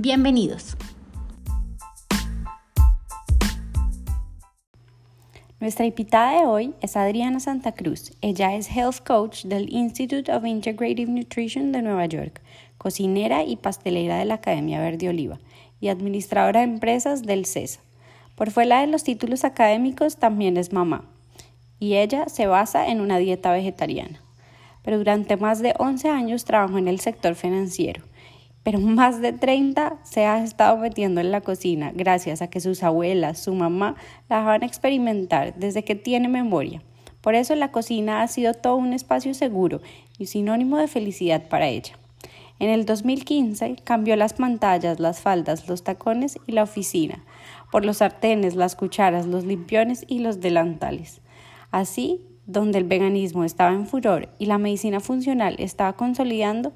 Bienvenidos. Nuestra invitada de hoy es Adriana Santa Cruz. Ella es Health Coach del Institute of Integrative Nutrition de Nueva York, cocinera y pastelera de la Academia Verde Oliva y administradora de empresas del CESA. Por fuera de los títulos académicos, también es mamá. Y ella se basa en una dieta vegetariana. Pero durante más de 11 años trabajó en el sector financiero pero más de 30 se ha estado metiendo en la cocina gracias a que sus abuelas, su mamá, la dejaban experimentar desde que tiene memoria. Por eso la cocina ha sido todo un espacio seguro y sinónimo de felicidad para ella. En el 2015 cambió las pantallas, las faldas, los tacones y la oficina por los sartenes, las cucharas, los limpiones y los delantales. Así, donde el veganismo estaba en furor y la medicina funcional estaba consolidando,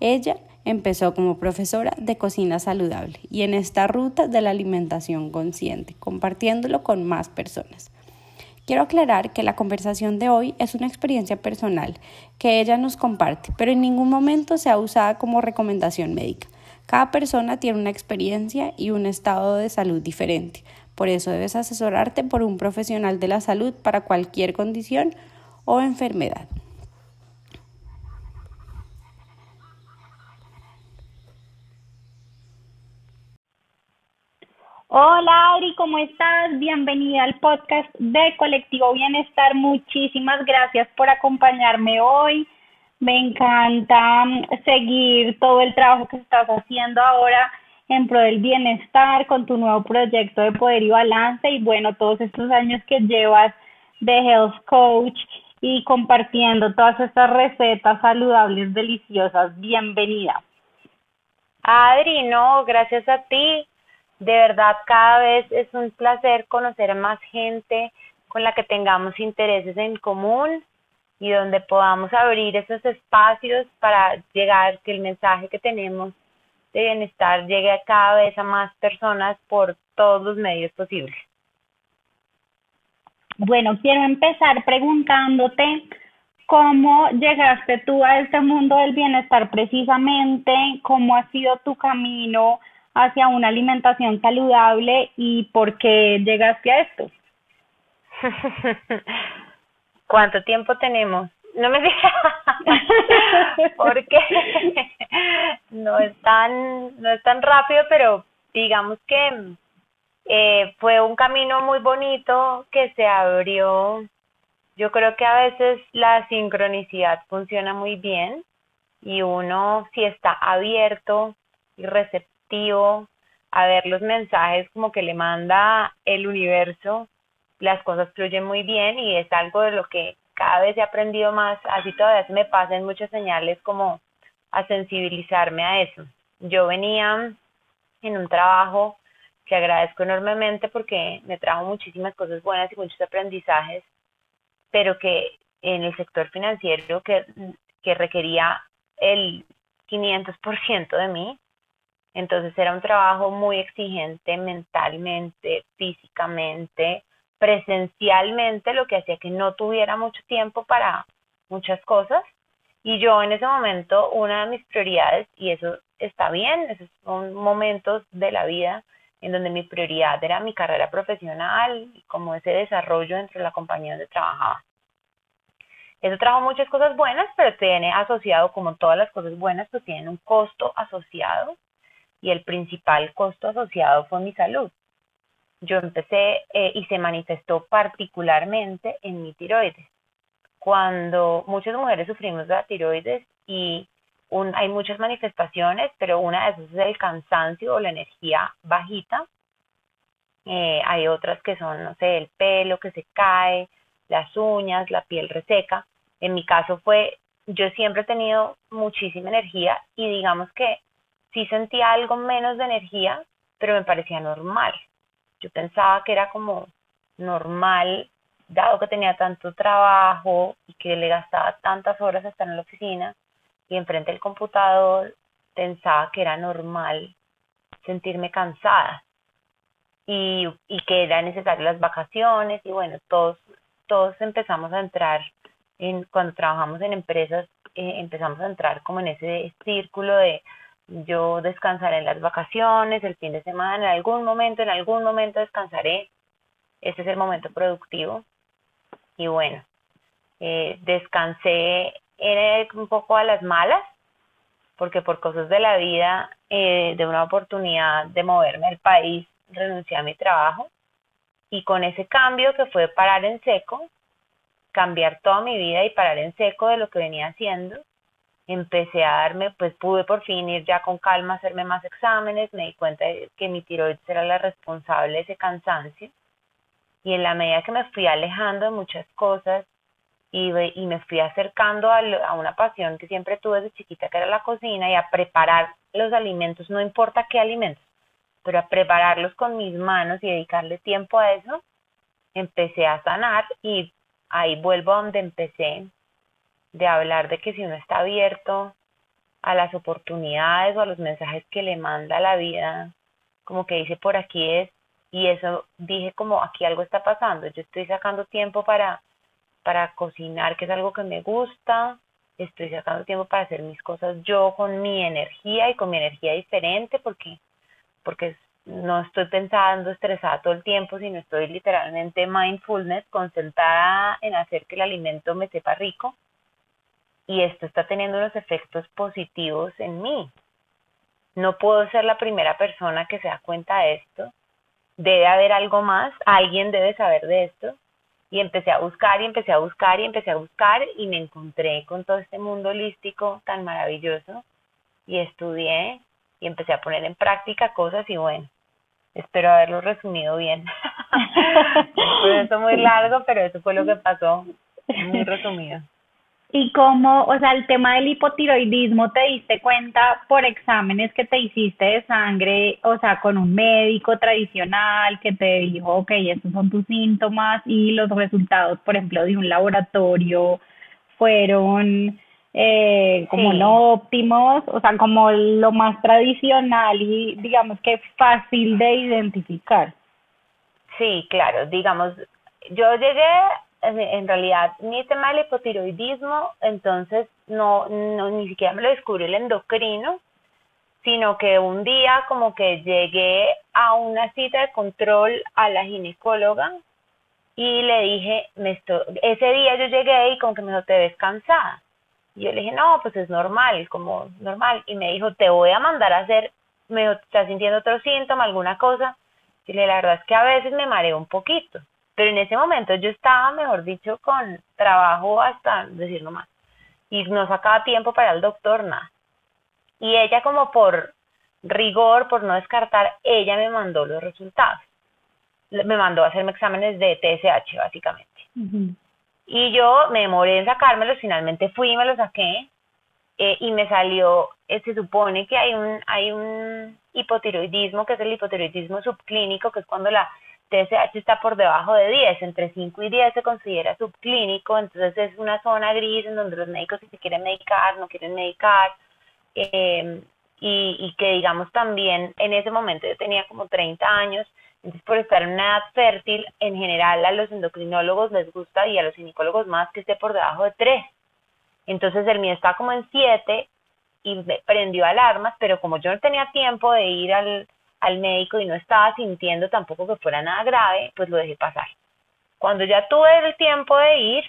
ella empezó como profesora de cocina saludable y en esta ruta de la alimentación consciente, compartiéndolo con más personas. Quiero aclarar que la conversación de hoy es una experiencia personal que ella nos comparte, pero en ningún momento sea usada como recomendación médica. Cada persona tiene una experiencia y un estado de salud diferente. Por eso debes asesorarte por un profesional de la salud para cualquier condición o enfermedad. Hola Adri, ¿cómo estás? Bienvenida al podcast de Colectivo Bienestar. Muchísimas gracias por acompañarme hoy. Me encanta mm, seguir todo el trabajo que estás haciendo ahora en pro del bienestar con tu nuevo proyecto de poder y balance y bueno, todos estos años que llevas de health coach y compartiendo todas estas recetas saludables, deliciosas. Bienvenida. Adri, no, gracias a ti de verdad, cada vez es un placer conocer a más gente con la que tengamos intereses en común y donde podamos abrir esos espacios para llegar, que el mensaje que tenemos de bienestar llegue a cada vez a más personas por todos los medios posibles. Bueno, quiero empezar preguntándote cómo llegaste tú a este mundo del bienestar precisamente, cómo ha sido tu camino hacia una alimentación saludable y por qué llegaste a esto? ¿Cuánto tiempo tenemos? No me digas porque no es tan no es tan rápido, pero digamos que eh, fue un camino muy bonito que se abrió. Yo creo que a veces la sincronicidad funciona muy bien y uno si está abierto y receptivo a ver los mensajes como que le manda el universo, las cosas fluyen muy bien y es algo de lo que cada vez he aprendido más, así todavía se me pasan muchas señales como a sensibilizarme a eso. Yo venía en un trabajo que agradezco enormemente porque me trajo muchísimas cosas buenas y muchos aprendizajes, pero que en el sector financiero que, que requería el 500% de mí, entonces era un trabajo muy exigente mentalmente, físicamente, presencialmente, lo que hacía que no tuviera mucho tiempo para muchas cosas. Y yo en ese momento, una de mis prioridades, y eso está bien, esos son momentos de la vida en donde mi prioridad era mi carrera profesional como ese desarrollo entre la compañía donde trabajaba. Eso trajo muchas cosas buenas, pero tiene asociado, como todas las cosas buenas, pues tienen un costo asociado y el principal costo asociado fue mi salud. Yo empecé eh, y se manifestó particularmente en mi tiroides. Cuando muchas mujeres sufrimos de la tiroides y hay muchas manifestaciones, pero una de esas es el cansancio o la energía bajita. Eh, hay otras que son, no sé, el pelo que se cae, las uñas, la piel reseca. En mi caso fue, yo siempre he tenido muchísima energía y digamos que sí sentía algo menos de energía, pero me parecía normal. Yo pensaba que era como normal, dado que tenía tanto trabajo y que le gastaba tantas horas estar en la oficina y enfrente del computador, pensaba que era normal sentirme cansada y, y que eran necesarias las vacaciones y bueno, todos, todos empezamos a entrar en, cuando trabajamos en empresas, eh, empezamos a entrar como en ese círculo de yo descansaré en las vacaciones, el fin de semana, en algún momento, en algún momento descansaré. Ese es el momento productivo. Y bueno, eh, descansé un poco a las malas, porque por cosas de la vida, eh, de una oportunidad de moverme al país, renuncié a mi trabajo. Y con ese cambio que fue parar en seco, cambiar toda mi vida y parar en seco de lo que venía haciendo, empecé a darme, pues pude por fin ir ya con calma a hacerme más exámenes, me di cuenta de que mi tiroides era la responsable de ese cansancio y en la medida que me fui alejando de muchas cosas y, y me fui acercando a, a, una pasión que siempre tuve desde chiquita que era la cocina y a preparar los alimentos, no importa qué alimentos, pero a prepararlos con mis manos y dedicarle tiempo a eso, empecé a sanar y ahí vuelvo a donde empecé de hablar de que si uno está abierto a las oportunidades o a los mensajes que le manda la vida, como que dice por aquí es, y eso dije como aquí algo está pasando, yo estoy sacando tiempo para, para cocinar, que es algo que me gusta, estoy sacando tiempo para hacer mis cosas yo con mi energía y con mi energía diferente porque, porque no estoy pensando estresada todo el tiempo, sino estoy literalmente mindfulness, concentrada en hacer que el alimento me sepa rico y esto está teniendo unos efectos positivos en mí. No puedo ser la primera persona que se da cuenta de esto. Debe haber algo más, alguien debe saber de esto. Y empecé a buscar y empecé a buscar y empecé a buscar y me encontré con todo este mundo holístico tan maravilloso y estudié y empecé a poner en práctica cosas y bueno, espero haberlo resumido bien. fue eso muy largo, pero eso fue lo que pasó, muy resumido. Y cómo, o sea, el tema del hipotiroidismo, ¿te diste cuenta por exámenes que te hiciste de sangre, o sea, con un médico tradicional que te dijo, ok, estos son tus síntomas y los resultados, por ejemplo, de un laboratorio fueron eh, como no óptimos, o sea, como lo más tradicional y digamos que fácil de identificar? Sí, claro, digamos, yo llegué en realidad mi tema del hipotiroidismo, entonces no, no ni siquiera me lo descubrió el endocrino, sino que un día como que llegué a una cita de control a la ginecóloga y le dije, me estoy, ese día yo llegué y como que me dijo, te ves. Y yo le dije, no, pues es normal, como normal. Y me dijo, te voy a mandar a hacer, me dijo, ¿estás sintiendo otro síntoma, alguna cosa? Y le la verdad es que a veces me mareo un poquito. Pero en ese momento yo estaba, mejor dicho, con trabajo hasta decirlo más. Y no sacaba tiempo para el doctor, nada. Y ella como por rigor, por no descartar, ella me mandó los resultados. Me mandó a hacerme exámenes de TSH, básicamente. Y yo me demoré en sacármelos, finalmente fui y me los saqué. Eh, y me salió, eh, se supone que hay un, hay un hipotiroidismo, que es el hipotiroidismo subclínico, que es cuando la TSH está por debajo de 10, entre 5 y 10 se considera subclínico, entonces es una zona gris en donde los médicos si se quieren medicar, no quieren medicar, eh, y, y, que digamos también en ese momento yo tenía como 30 años, entonces por estar en una edad fértil, en general a los endocrinólogos les gusta y a los ginecólogos más que esté por debajo de 3. Entonces el mío está como en 7 y me prendió alarmas, pero como yo no tenía tiempo de ir al al médico y no estaba sintiendo tampoco que fuera nada grave, pues lo dejé pasar. Cuando ya tuve el tiempo de ir,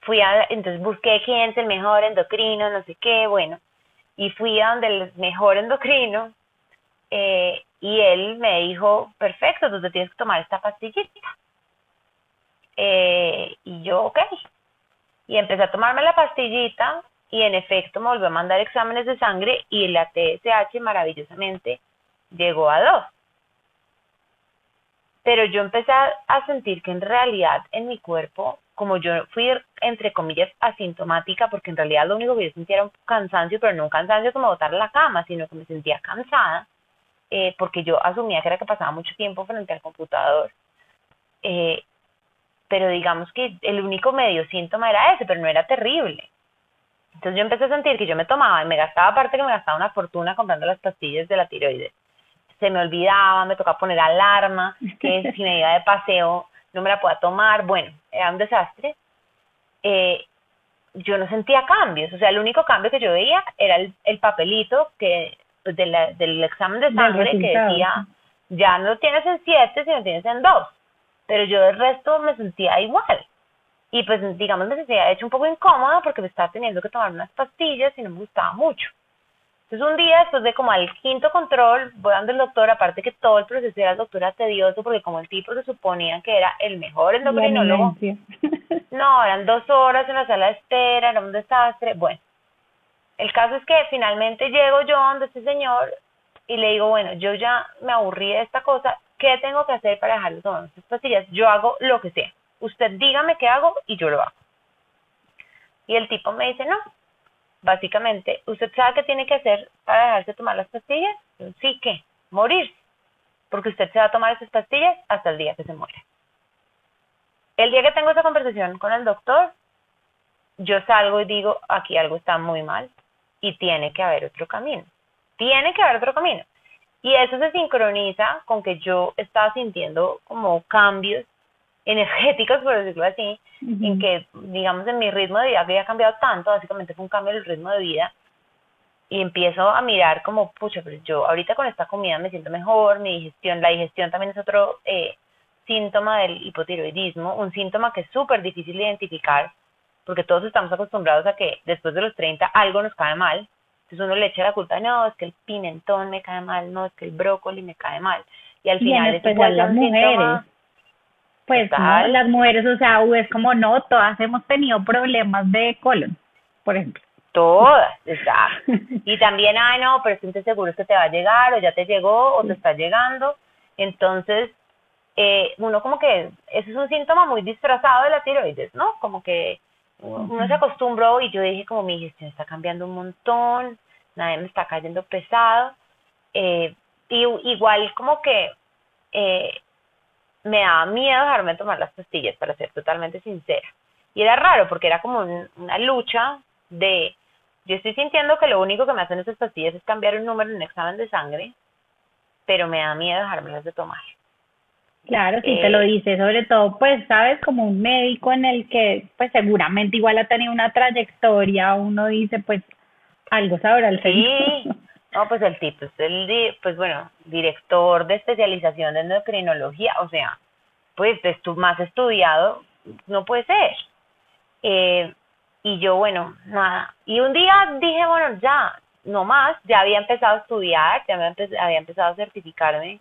fui a, entonces busqué quién es el mejor endocrino, no sé qué, bueno, y fui a donde el mejor endocrino, eh, y él me dijo, perfecto, tú tienes que tomar esta pastillita. Eh, y yo, ok. Y empecé a tomarme la pastillita y en efecto me volvió a mandar exámenes de sangre y la TSH maravillosamente llegó a dos. Pero yo empecé a sentir que en realidad en mi cuerpo como yo fui, entre comillas, asintomática, porque en realidad lo único que yo sentía era un cansancio, pero no un cansancio como botar la cama, sino que me sentía cansada, eh, porque yo asumía que era que pasaba mucho tiempo frente al computador. Eh, pero digamos que el único medio síntoma era ese, pero no era terrible. Entonces yo empecé a sentir que yo me tomaba y me gastaba, aparte que me gastaba una fortuna comprando las pastillas de la tiroides. Se me olvidaba, me tocaba poner alarma, que si me iba de paseo no me la pueda tomar, bueno, era un desastre. Eh, yo no sentía cambios, o sea, el único cambio que yo veía era el, papelito que pues, del examen de sangre que decía, ya no tienes en 7, sino tienes en 2, pero yo del resto me sentía igual. Y pues digamos me sentía hecho un poco incómoda porque me estaba teniendo que tomar unas pastillas y no me gustaba mucho. Entonces un día, después de como al quinto control, voy dando el doctor, aparte que todo el proceso era el doctor era tedioso, porque como el tipo se suponía que era el mejor endocrinólogo, no, eran dos horas en la sala de espera, era un desastre. Bueno, el caso es que finalmente llego yo donde este señor y le digo, bueno, yo ya me aburrí de esta cosa, ¿qué tengo que hacer para dejar de tomar estas pastillas? Yo hago lo que sea. Usted dígame qué hago y yo lo hago. Y el tipo me dice, no, básicamente, ¿usted sabe qué tiene que hacer para dejarse tomar las pastillas? Sí, ¿qué? Morirse. Porque usted se va a tomar esas pastillas hasta el día que se muere. El día que tengo esa conversación con el doctor, yo salgo y digo, aquí algo está muy mal y tiene que haber otro camino. Tiene que haber otro camino. Y eso se sincroniza con que yo estaba sintiendo como cambios energéticos, por decirlo así, en que, digamos, en mi ritmo de vida había cambiado tanto, básicamente fue un cambio del ritmo de vida, y empiezo a mirar como, pucha, pero yo ahorita con esta comida me siento mejor, mi digestión, la digestión también es otro eh, síntoma del hipotiroidismo, un síntoma que es súper difícil de identificar, porque todos estamos acostumbrados a que después de los 30 algo nos cae mal, entonces uno le echa la culpa, no, es que el pimentón me cae mal, no, es que el brócoli me cae mal, y al final es igual las mujeres pues las mujeres, o sea, es como no, todas hemos tenido problemas de colon, por ejemplo. Todas, exacto. y también, ay, no, pero estoy seguro que te va a llegar, o ya te llegó, o te está llegando. Entonces, eh, uno como que, eso es un síntoma muy disfrazado de la tiroides, ¿no? Como que uno se acostumbró y yo dije como mi digestión está cambiando un montón, nadie me está cayendo pesado. Eh, y igual como que eh, me daba miedo dejarme tomar las pastillas, para ser totalmente sincera. Y era raro porque era como una lucha de, yo estoy sintiendo que lo único que me hacen esas pastillas es cambiar un número en un examen de sangre, pero me da miedo dejármelas de tomar. Claro, si te lo eh, dice, sobre todo, pues, sabes, como un médico en el que, pues, seguramente igual ha tenido una trayectoria, uno dice, pues, algo sabrá el Sí, no, pues el tipo es el, pues bueno, director de especialización de endocrinología, o sea, pues tu más estudiado, no puede ser. Eh, y yo, bueno, nada. Y un día dije, bueno, ya, no más, ya había empezado a estudiar, ya había, empezado a certificarme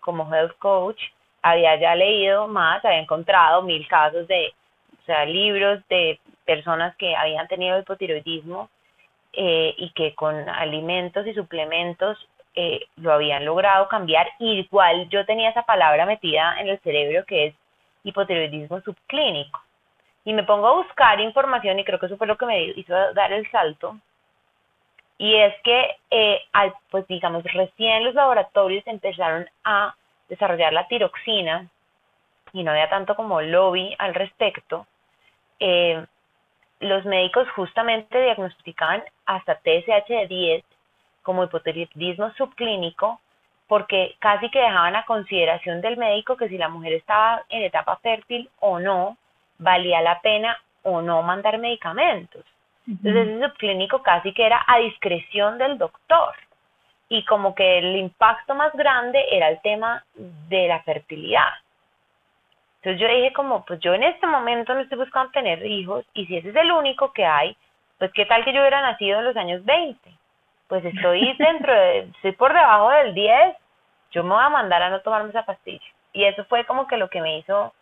como health coach, había ya leído más, había encontrado mil casos de, o sea, libros de personas que habían tenido hipotiroidismo eh, y que con alimentos y suplementos eh, lo habían logrado cambiar. Igual yo tenía esa palabra metida en el cerebro que es hipotiroidismo subclínico. Y me pongo a buscar información y creo que eso fue lo que me hizo dar el salto. Y es que, eh, al, pues digamos, recién los laboratorios empezaron a desarrollar la tiroxina y no había tanto como lobby al respecto. Eh, los médicos justamente diagnosticaban hasta TSH de 10 como hipotiroidismo subclínico porque casi que dejaban a consideración del médico que si la mujer estaba en etapa fértil o no, valía la pena o no mandar medicamentos. Entonces ese subclínico casi que era a discreción del doctor. Y como que el impacto más grande era el tema de la fertilidad. Entonces yo dije como, pues yo en este momento no estoy buscando tener hijos y si ese es el único que hay, pues qué tal que yo hubiera nacido en los años 20. Pues estoy dentro de, estoy por debajo del 10, yo me voy a mandar a no tomarme esa pastilla. Y eso fue como que lo que me hizo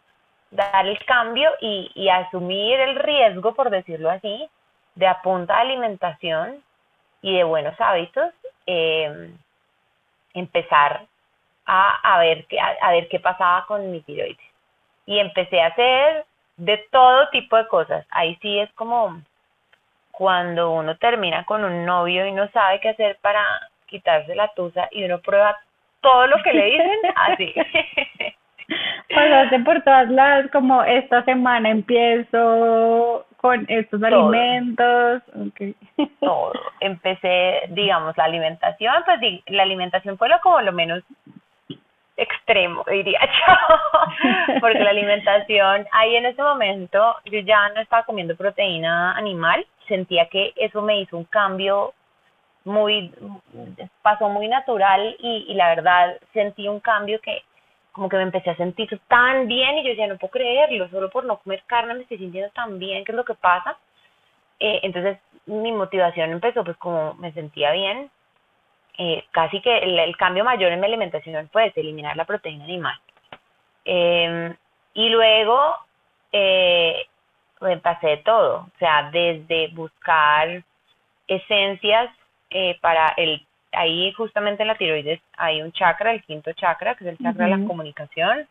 dar el cambio y, y asumir el riesgo, por decirlo así, de apunta de alimentación y de buenos hábitos, eh, empezar a, a, ver qué, a ver qué pasaba con mi tiroides y empecé a hacer de todo tipo de cosas. Ahí sí es como cuando uno termina con un novio y no sabe qué hacer para quitarse la tusa y uno prueba todo lo que le dicen, así. Pasaste por todas las, como esta semana empiezo con estos alimentos. Okay. Todo. Empecé, digamos, la alimentación, pues la alimentación fue lo como lo menos extremo, diría yo, porque la alimentación ahí en ese momento yo ya no estaba comiendo proteína animal, sentía que eso me hizo un cambio muy, pasó muy natural y, la verdad sentí un cambio que como que me empecé a sentir tan bien y yo decía, no puedo creerlo, solo por no comer carne me estoy sintiendo tan bien, ¿qué es lo que pasa? Eh, entonces mi motivación empezó pues como me sentía bien eh, casi que el, cambio mayor en mi alimentación fue eliminar la proteína animal. Em, y luego eh, pasé de todo, o sea, desde buscar esencias eh, para el, ahí justamente en la tiroides hay un chakra, el quinto chakra, que es el chakra de la comunicación.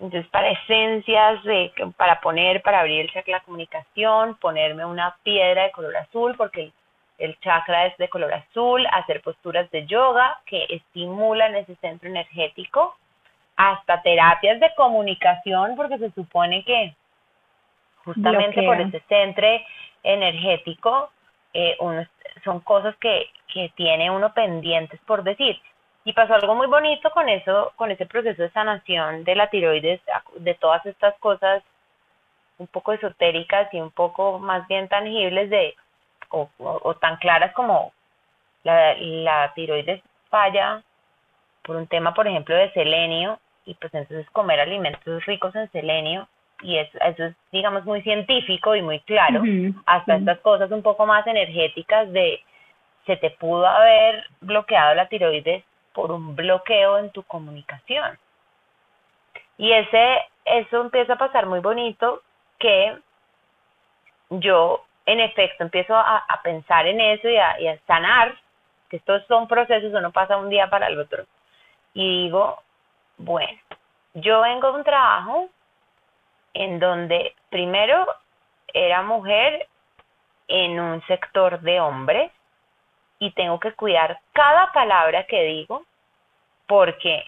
Entonces, para esencias, de, para poner, para abrir el chakra de la comunicación, ponerme una piedra de color azul, porque el el chakra es de color azul, hacer posturas de yoga que estimulan ese centro energético, hasta terapias de comunicación, porque se supone que justamente por ese centro energético eh, son cosas que, que tiene uno pendientes por decir. Y pasó algo muy bonito con eso, con ese proceso de sanación de la tiroides, de todas estas cosas un poco esotéricas y un poco más bien tangibles de o, tan claras como la, la tiroides falla por un tema, por ejemplo, de selenio, y pues entonces comer alimentos ricos en selenio, y eso, eso es, digamos, muy científico y muy claro, hasta estas cosas un poco más energéticas de se te pudo haber bloqueado la tiroides por un bloqueo en tu comunicación. Y ese, eso empieza a pasar muy bonito que yo en efecto empiezo a, pensar en eso y a, sanar, que estos son procesos, uno pasa un día para el otro. Y digo, bueno, yo vengo de un trabajo en donde primero era mujer en un sector de hombres y tengo que cuidar cada palabra que digo porque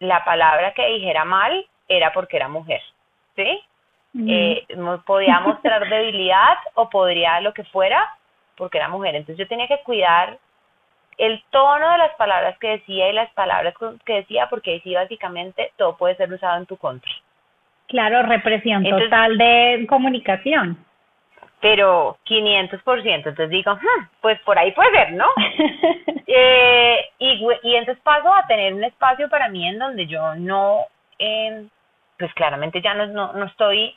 la palabra que dijera mal era porque era mujer, ¿sí? Eh, podía mostrar debilidad o podría lo que fuera porque era mujer. Entonces yo tenía que cuidar el tono de las palabras que decía y las palabras que decía porque ahí sí básicamente todo puede ser usado en tu contra. Claro, represión total de comunicación. Pero 500%, entonces digo, hmm, pues por ahí puede ser, ¿no? eh, y, y entonces paso a tener un espacio para mí en donde yo no, eh, pues claramente ya no, no, no estoy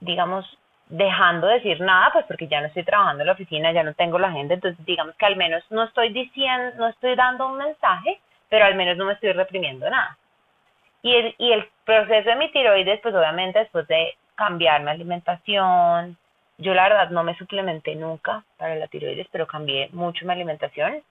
digamos, dejando de decir nada, pues porque ya no estoy trabajando en la oficina, ya no tengo la agenda, entonces digamos que al menos no estoy diciendo, no estoy dando un mensaje, pero al menos no me estoy reprimiendo nada. Y el, y el proceso de mi tiroides, pues obviamente después de cambiar mi alimentación, yo la verdad no me suplementé nunca para la tiroides, pero cambié mucho mi alimentación.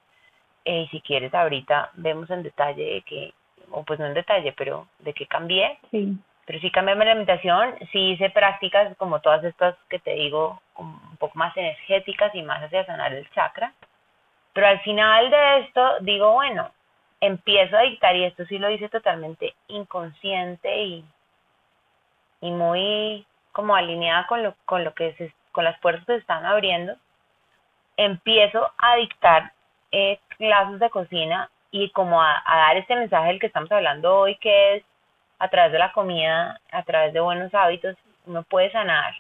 Eh, y si quieres ahorita vemos en detalle de que, o pues no en detalle, pero de qué cambié. Sí pero sí cambié mi alimentación, sí hice prácticas como todas estas que te digo, un poco más energéticas y más hacia sanar el chakra. Pero al final de esto digo, bueno, empiezo a dictar y esto sí lo hice totalmente inconsciente y, y muy como alineada con lo, con lo que con las puertas que se están abriendo. Empiezo a dictar eh, clases de cocina y como a, a dar este mensaje del que estamos hablando hoy, que es a través de la comida, a través de buenos hábitos, uno puede sanar.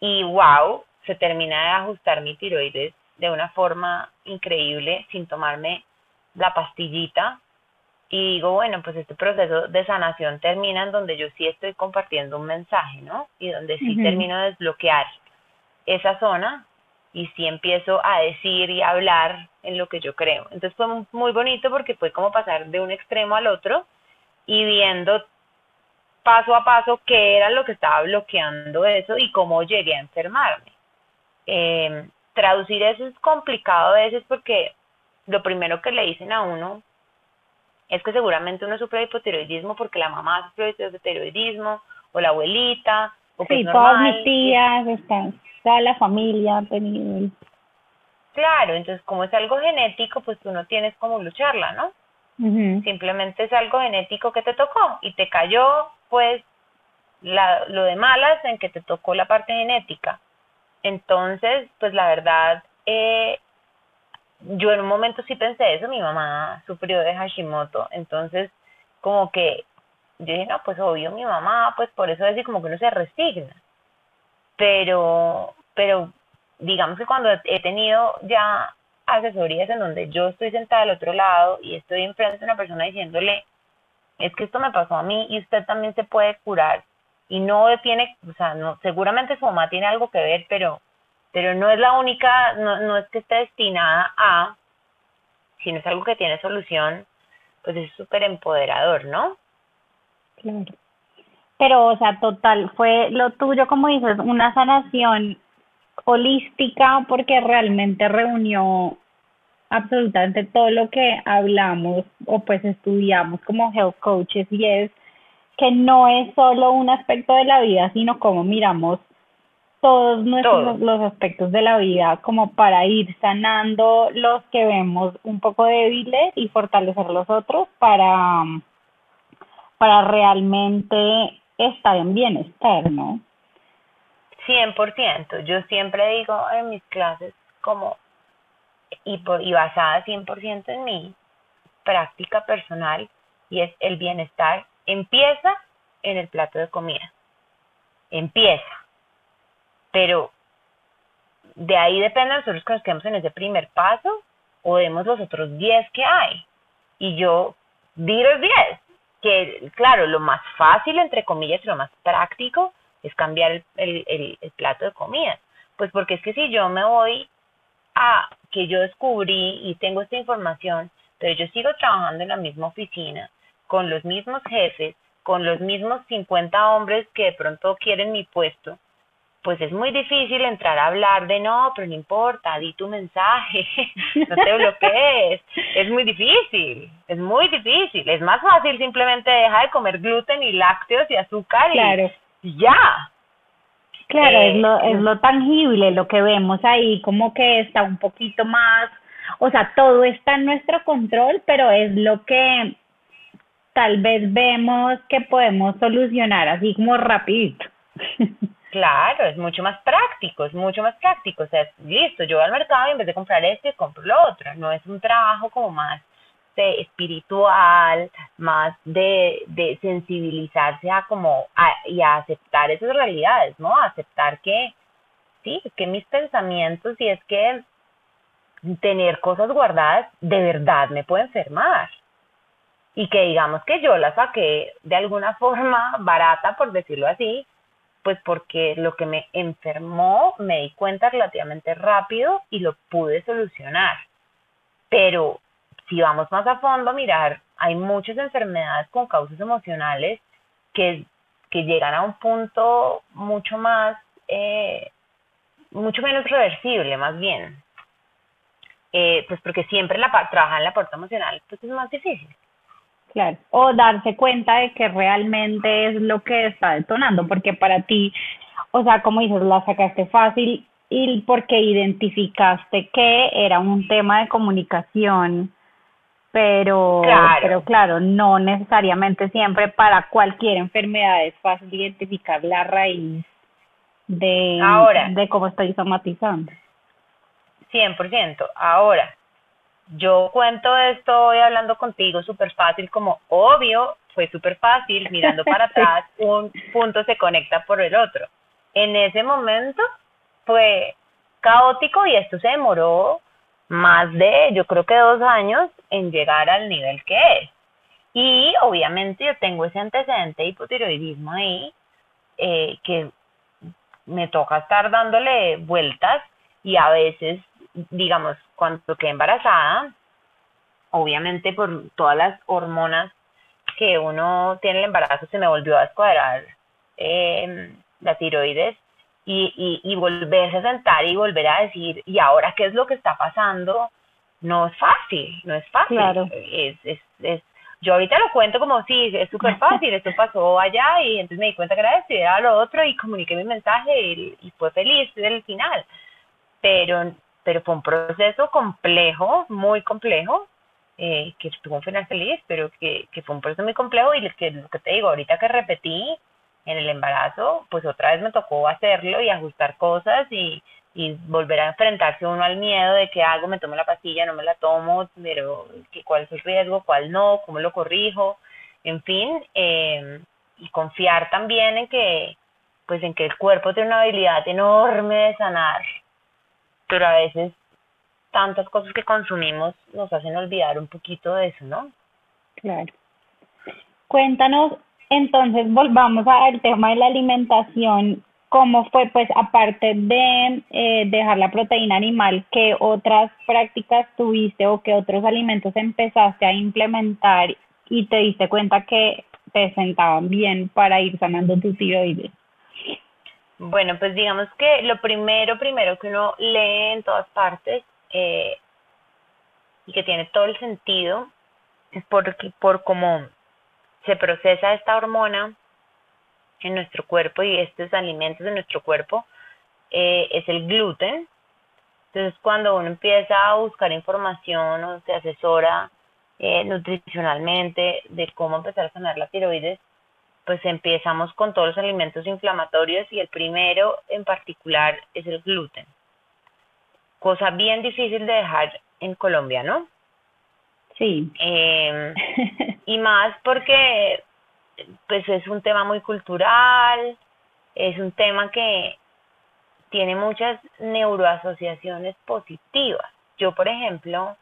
Y wow, se termina de ajustar mi tiroides de una forma increíble sin tomarme la pastillita. Y digo, bueno, pues este proceso de sanación termina en donde yo sí estoy compartiendo un mensaje, ¿no? Y donde sí termino de desbloquear esa zona y sí empiezo a decir y a hablar en lo que yo creo. Entonces fue muy bonito porque fue como pasar de un extremo al otro y viendo paso a paso qué era lo que estaba bloqueando eso y cómo llegué a enfermarme. Eh, traducir eso es complicado a veces porque lo primero que le dicen a uno es que seguramente uno sufre de hipotiroidismo porque la mamá sufre de hipotiroidismo o la abuelita, o sí, todas mis tías, están, toda la familia ha tenido. Claro, entonces como es algo genético, pues tú no tienes cómo lucharla, ¿no? Simplemente es algo genético que te tocó y te cayó, pues, la, lo de malas en que te tocó la parte genética. Entonces, pues la verdad, eh, yo en un momento sí pensé eso, mi mamá sufrió de Hashimoto, entonces como que yo dije, no, pues obvio mi mamá, pues por eso es así como que uno se resigna. Pero, pero digamos que cuando he tenido ya asesorías en donde yo estoy sentada al otro lado y estoy enfrente de una persona diciéndole, es que esto me pasó a mí y usted también se puede curar y no tiene, o sea, no, seguramente su mamá tiene algo que ver, pero, pero no es la única, no, no es que esté destinada a, sino es algo que tiene solución, pues es súper empoderador, ¿no? Claro. Pero, o sea, total, fue lo tuyo, como dices, una sanación holística porque realmente reunió absolutamente todo lo que hablamos o pues estudiamos como health coaches y es que no es solo un aspecto de la vida, sino como miramos todos nuestros Todo. los aspectos de la vida como para ir sanando los que vemos un poco débiles y fortalecer los otros para para realmente estar en bienestar, ¿no? 100%. Yo siempre digo en mis clases como, y, por, y basada 100% en mi práctica personal, y es el bienestar empieza en el plato de comida. Empieza. Pero de ahí depende de nosotros que nos quedemos en ese primer paso o demos los otros 10 que hay. Y yo di los 10, que claro, lo más fácil, entre comillas, lo más práctico es cambiar el, el, el, el plato de comida. Pues porque es que si yo me voy a que yo descubrí y tengo esta información, pero yo sigo trabajando en la misma oficina, con los mismos jefes, con los mismos 50 hombres que de pronto quieren mi puesto, pues es muy difícil entrar a hablar de no, pero no importa, di tu mensaje, no te bloquees. Es muy difícil, es muy difícil. Es más fácil simplemente dejar de comer gluten y lácteos y azúcar y, Claro. Ya. Claro, Eh, es lo, es lo tangible, lo que vemos ahí, como que está un poquito más, o sea, todo está en nuestro control, pero es lo que tal vez vemos que podemos solucionar así como rapidito. Claro, es mucho más práctico, es mucho más práctico. O sea, listo, yo voy al mercado y en vez de comprar esto, compro lo otro. No es un trabajo como más de espiritual, más de, de sensibilizarse a como a, y a aceptar esas realidades, ¿no? Aceptar que sí, que mis pensamientos y es que tener cosas guardadas de verdad me puede enfermar y que digamos que yo la saqué de alguna forma barata, por decirlo así, pues porque lo que me enfermó me di cuenta relativamente rápido y lo pude solucionar. Pero si vamos más a fondo a mirar, hay muchas enfermedades con causas emocionales que, que llegan a un punto mucho más, eh, mucho menos reversible, más bien. Eh, pues porque siempre la, trabajar en la parte emocional pues es más difícil. Claro, o darse cuenta de que realmente es lo que está detonando, porque para ti, o sea, como dices, la sacaste fácil y porque identificaste que era un tema de comunicación, pero Claro. pero claro, no necesariamente siempre para cualquier enfermedad es fácil identificar la raíz de, Ahora. de cómo estoy somatizando. 100%. Ahora, yo cuento esto hoy hablando contigo súper fácil, como obvio, fue súper fácil, mirando para atrás, un punto se conecta por el otro. En ese momento fue caótico y esto se demoró más de, yo creo que dos años en llegar al nivel que es. Y obviamente yo tengo ese antecedente de hipotiroidismo ahí, eh, que me toca estar dándole vueltas y a veces, digamos, cuando quedé embarazada, obviamente por todas las hormonas que uno tiene en el embarazo se me volvió a descuadrar eh, la tiroides y, y, y volverse a sentar y volver a decir, ¿y ahora qué es lo que está pasando? No es fácil, no es fácil. Claro. Es, es, es yo ahorita lo cuento como sí, es súper fácil, esto pasó allá y entonces me di cuenta que era esto y era lo otro y comuniqué mi mensaje y, y fue feliz el final. Pero, pero fue un proceso complejo, muy complejo, eh, que tuvo un final feliz, pero que, que fue un proceso muy complejo y que, lo que te digo, ahorita que repetí en el embarazo, pues otra vez me tocó hacerlo y ajustar cosas y, y volver a enfrentarse uno al miedo de que hago, me tomo la pastilla, no me la tomo, pero cuál es el riesgo, cuál no, cómo lo corrijo, en fin, eh, y confiar también en que, pues en que el cuerpo tiene una habilidad enorme de sanar, pero a veces tantas cosas que consumimos nos hacen olvidar un poquito de eso, ¿no? Claro. Cuéntanos, entonces volvamos al tema de la alimentación ¿Cómo fue, pues, aparte de eh, dejar la proteína animal, qué otras prácticas tuviste o qué otros alimentos empezaste a implementar y te diste cuenta que te sentaban bien para ir sanando tu tiroides? Bueno, pues digamos que lo primero, primero que uno lee en todas partes eh, y que tiene todo el sentido es porque, por cómo se procesa esta hormona en nuestro cuerpo y estos alimentos de nuestro cuerpo eh, es el gluten. Entonces, cuando uno empieza a buscar información o se asesora eh, nutricionalmente de cómo empezar a sanar la tiroides, pues empezamos con todos los alimentos inflamatorios y el primero en particular es el gluten. Cosa bien difícil de dejar en Colombia, ¿no? Sí. Eh, y más porque pues es un tema muy cultural, es un tema que tiene muchas neuroasociaciones positivas. Yo, por ejemplo,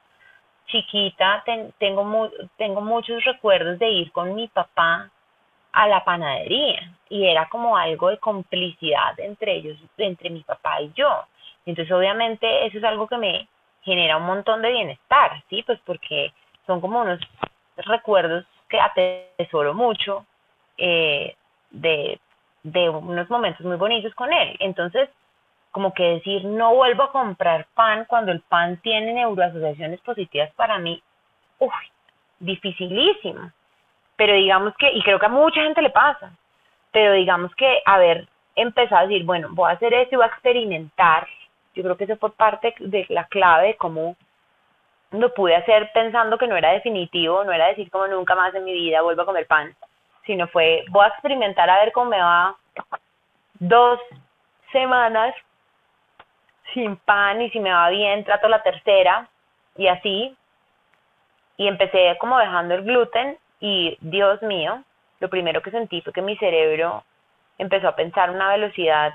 chiquita tengo, tengo muchos recuerdos de ir con mi papá a la panadería y era como algo de complicidad entre ellos, entre mi papá y yo. Entonces, obviamente, eso es algo que me genera un montón de bienestar, ¿sí? Pues porque son como unos recuerdos que atesoro mucho eh, de, de unos momentos muy bonitos con él. Entonces, como que decir, no vuelvo a comprar pan cuando el pan tiene neuroasociaciones positivas para mí, uff, dificilísimo. Pero digamos que, y creo que a mucha gente le pasa, pero digamos que haber empezado a decir, bueno, voy a hacer esto y voy a experimentar, yo creo que eso fue parte de la clave de cómo lo pude hacer pensando que no era definitivo, no era decir como nunca más en mi vida vuelvo a comer pan, sino fue voy a experimentar a ver cómo me va dos semanas sin pan y si me va bien trato la tercera y así. Y empecé como dejando el gluten y Dios mío, lo primero que sentí fue que mi cerebro empezó a pensar una velocidad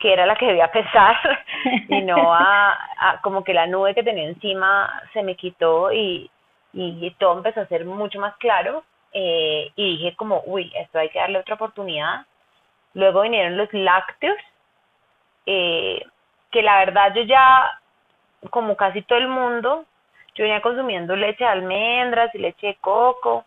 que era la que debía pensar y no a, como que la nube que tenía encima se me quitó y, y todo empezó a ser mucho más claro eh, y dije como, uy, esto hay que darle otra oportunidad. Luego vinieron los lácteos, eh, que la verdad yo ya, como casi todo el mundo, yo venía consumiendo leche de almendras y leche de coco,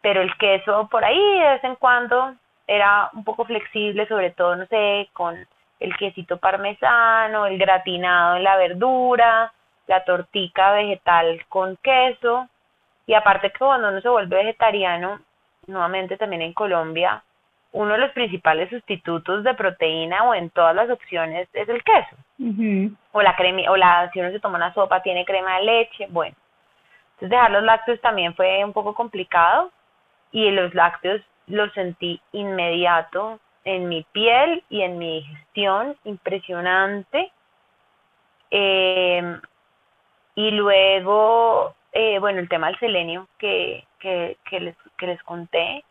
pero el queso por ahí de vez en cuando era un poco flexible, sobre todo, no sé, con el quesito parmesano, el gratinado en la verdura, la tortica vegetal con queso, y aparte que cuando uno se vuelve vegetariano, nuevamente también en Colombia, uno de los principales sustitutos de proteína o en todas las opciones es el queso. O la crema, o la, si uno se toma una sopa tiene crema de leche, bueno. Entonces dejar los lácteos también fue un poco complicado y los lácteos los sentí inmediato en mi piel y en mi digestión, impresionante. Eh, y luego eh, bueno, el tema del selenio que, que, que, les, que les conté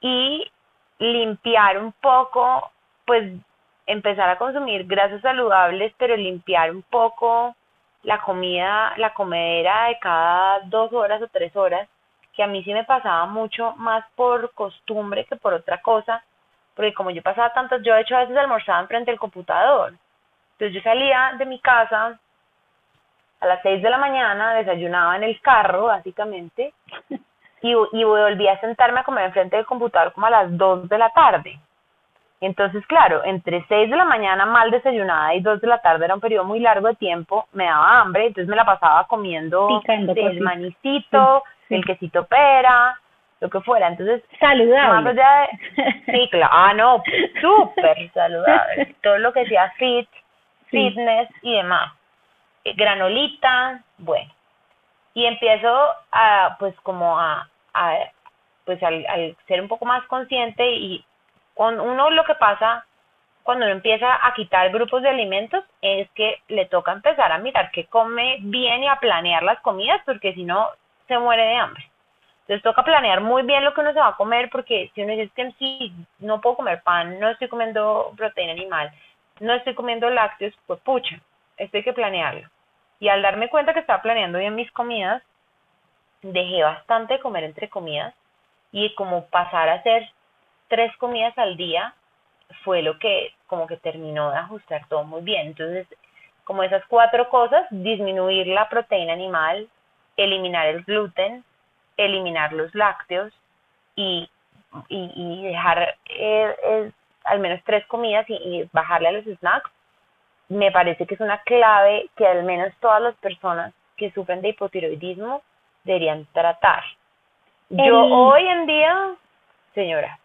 y limpiar un poco, pues empezar a consumir grasas saludables, pero limpiar un poco la comida, la comedera de cada dos horas o tres horas, que a mí sí me pasaba mucho más por costumbre que por otra cosa, porque como yo pasaba tantas, yo de hecho a veces almorzaba frente al computador, entonces yo salía de mi casa a las 6 de la mañana, desayunaba en el carro, básicamente, y, y volví a sentarme a comer enfrente del computador como a las 2 de la tarde. Entonces, claro, entre 6 de la mañana mal desayunada y 2 de la tarde era un periodo muy largo de tiempo, me daba hambre, entonces me la pasaba comiendo manicito, el quesito pera, lo que fuera. Entonces, saludable. sí, claro, ah, no, súper saludable. Todo lo que sea fit, fitness y demás. Eh, granolita, bueno. Y empiezo a, pues, como a, a pues, al, al ser un poco más consciente y con uno lo que pasa cuando uno empieza a quitar grupos de alimentos es que le toca empezar a mirar qué come bien y a planear las comidas porque si no se muere de hambre. Entonces toca planear muy bien lo que uno se va a comer porque si uno dice que sí, no puedo comer pan, no estoy comiendo proteína animal, no estoy comiendo lácteos, pues pucha, esto hay que planearlo. Y al darme cuenta que estaba planeando bien mis comidas, dejé bastante de comer entre comidas y como pasar a hacer tres comidas al día fue lo que como que terminó de ajustar todo muy bien. Entonces, como esas cuatro cosas, disminuir la proteína animal, eliminar el gluten, eliminar los lácteos y, y, dejar eh, al menos tres comidas y, y, bajarle a los snacks, me parece que es una clave que al menos todas las personas que sufren de hipotiroidismo deberían tratar. Yo hoy en día, señora,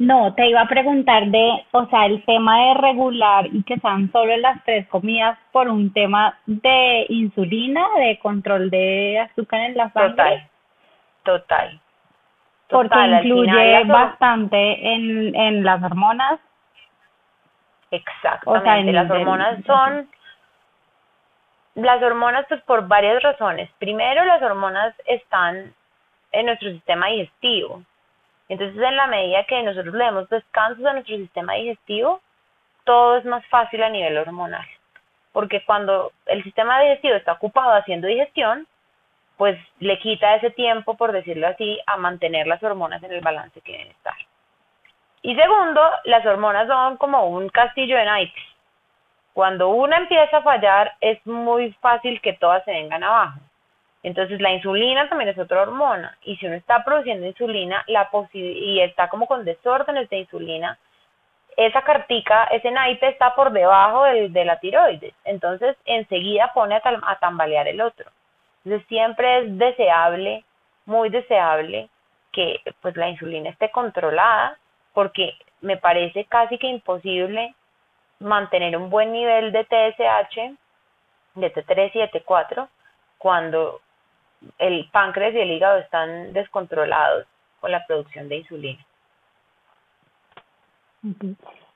no, te iba a preguntar de, o sea, el tema de regular y que sean solo las tres comidas por un tema de insulina, de control de azúcar en la sangre. Total, total. Porque incluye bastante en, en las hormonas. Exactamente, las hormonas son... Las hormonas, pues por varias razones. Primero, las hormonas están en nuestro sistema digestivo entonces, en la medida que nosotros le demos descansos a nuestro sistema digestivo, todo es más fácil a nivel hormonal. Porque cuando el sistema digestivo está ocupado haciendo digestión, pues le quita ese tiempo, por decirlo así, a mantener las hormonas en el balance que deben estar. Y segundo, las hormonas son como un castillo de naipes. Cuando una empieza a fallar, es muy fácil que todas se vengan abajo. Entonces la insulina también es otra hormona y si uno está produciendo insulina la y está como con desórdenes de insulina, esa cartica, ese naipe está por debajo del, de la tiroides, entonces enseguida pone a, a tambalear el otro. Entonces siempre es deseable, muy deseable que pues la insulina esté controlada porque me parece casi que imposible mantener un buen nivel de TSH, de T3 y de T4 cuando el páncreas y el hígado están descontrolados con la producción de insulina.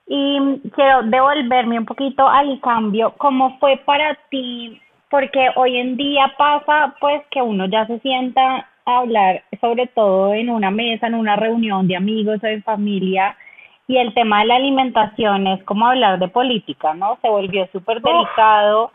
Y quiero devolverme un poquito al cambio. ¿Cómo fue para ti? Porque hoy en día pasa pues que uno ya se sienta a hablar, sobre todo en una mesa, en una reunión de amigos o de familia, y el tema de la alimentación es como hablar de política, ¿no? Se volvió súper delicado.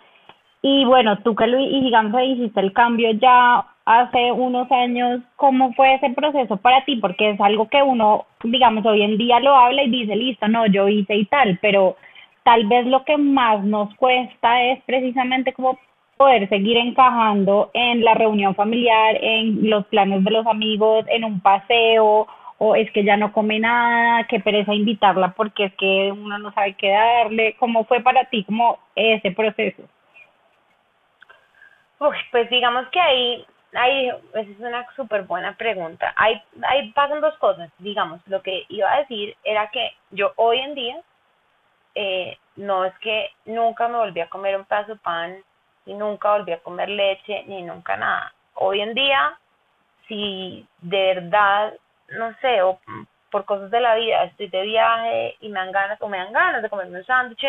Y bueno, tú que lo, y digamos, hiciste el cambio ya hace unos años, ¿cómo fue ese proceso para ti? Porque es algo que uno, digamos, hoy en día lo habla y dice, listo, no, yo hice y tal, pero tal vez lo que más nos cuesta es precisamente como poder seguir encajando en la reunión familiar, en los planes de los amigos, en un paseo, o es que ya no come nada, qué pereza invitarla porque es que uno no sabe qué darle. ¿Cómo fue para ti como ese proceso? Pues digamos que ahí, ahí esa es una súper buena pregunta. Ahí, ahí pasan dos cosas, digamos, lo que iba a decir era que yo hoy en día, eh, no es que nunca me volví a comer un pedazo de pan, y nunca volví a comer leche, ni nunca nada. Hoy en día, si de verdad, no sé, o por cosas de la vida, estoy de viaje y me dan ganas, o me dan ganas de comerme un sándwich,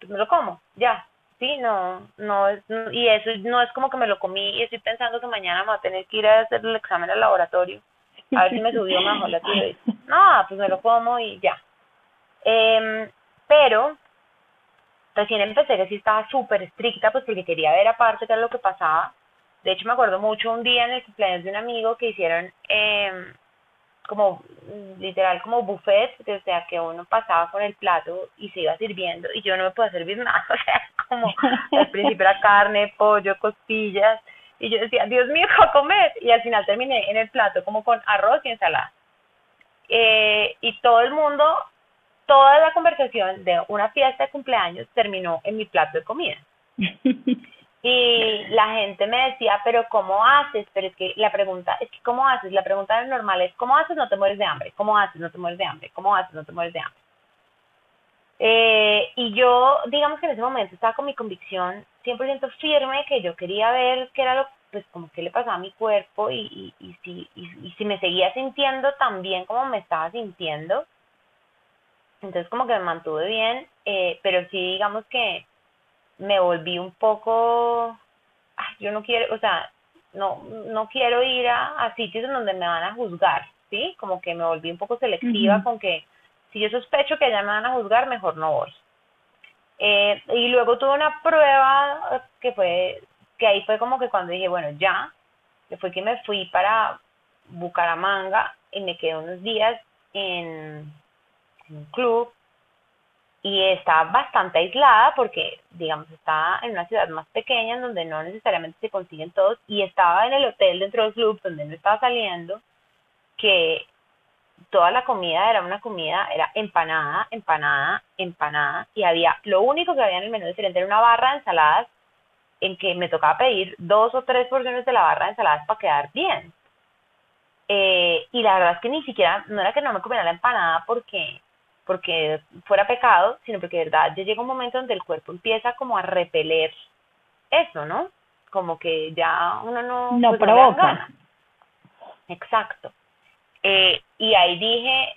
pues me lo como, ya, sí, no, no es, y eso no es como que me lo comí y estoy pensando que mañana me voy a tener que ir a hacer el examen al laboratorio, a ver si me subió mejor la tiroides. No, pues me lo como y ya. Eh, pero recién empecé que sí estaba súper estricta, pues porque quería ver aparte qué era lo que pasaba. De hecho, me acuerdo mucho un día en el cumpleaños de un amigo que hicieron eh, como literal como buffet, o sea, que uno pasaba con el plato y se iba sirviendo y yo no me podía servir nada, o sea, como al principio era carne, pollo, costillas y yo decía, Dios mío, ¿qué a comer? Y al final terminé en el plato como con arroz y ensalada. Eh, y todo el mundo, toda la conversación de una fiesta de cumpleaños terminó en mi plato de comida. Y la gente me decía, pero ¿cómo haces? Pero es que la pregunta es que ¿cómo haces? La pregunta normal es ¿cómo haces? No te mueres de hambre. ¿Cómo haces? No te mueres de hambre. ¿Cómo haces? No te mueres de hambre. Eh, y yo, digamos que en ese momento estaba con mi convicción 100% firme que yo quería ver qué era lo, pues como qué le pasaba a mi cuerpo y, y, y si, y, si me seguía sintiendo tan bien como me estaba sintiendo. Entonces como que me mantuve bien, eh, pero sí digamos que me volví un poco, ay, yo no quiero, o sea, no, no quiero ir a, a sitios en donde me van a juzgar, ¿sí? Como que me volví un poco selectiva con que si yo sospecho que allá me van a juzgar, mejor no voy. Eh, y luego tuve una prueba que fue, que ahí fue como que cuando dije, bueno, ya, que fue que me fui para Bucaramanga y me quedé unos días en, un club y estaba bastante aislada porque, digamos, estaba en una ciudad más pequeña donde no necesariamente se consiguen todos y estaba en el hotel dentro del club donde no estaba saliendo, que toda la comida era una comida, era empanada, empanada, empanada, y había, lo único que había en el menú diferente era una barra de ensaladas en que me tocaba pedir dos o tres porciones de la barra de ensaladas para quedar bien. Eh, y la verdad es que ni siquiera, no era que no me comiera la empanada porque, porque fuera pecado, sino porque de verdad ya llega un momento donde el cuerpo empieza como a repeler eso, ¿no? Como que ya uno no... No pues, provoca. Exacto. Eh, y ahí dije,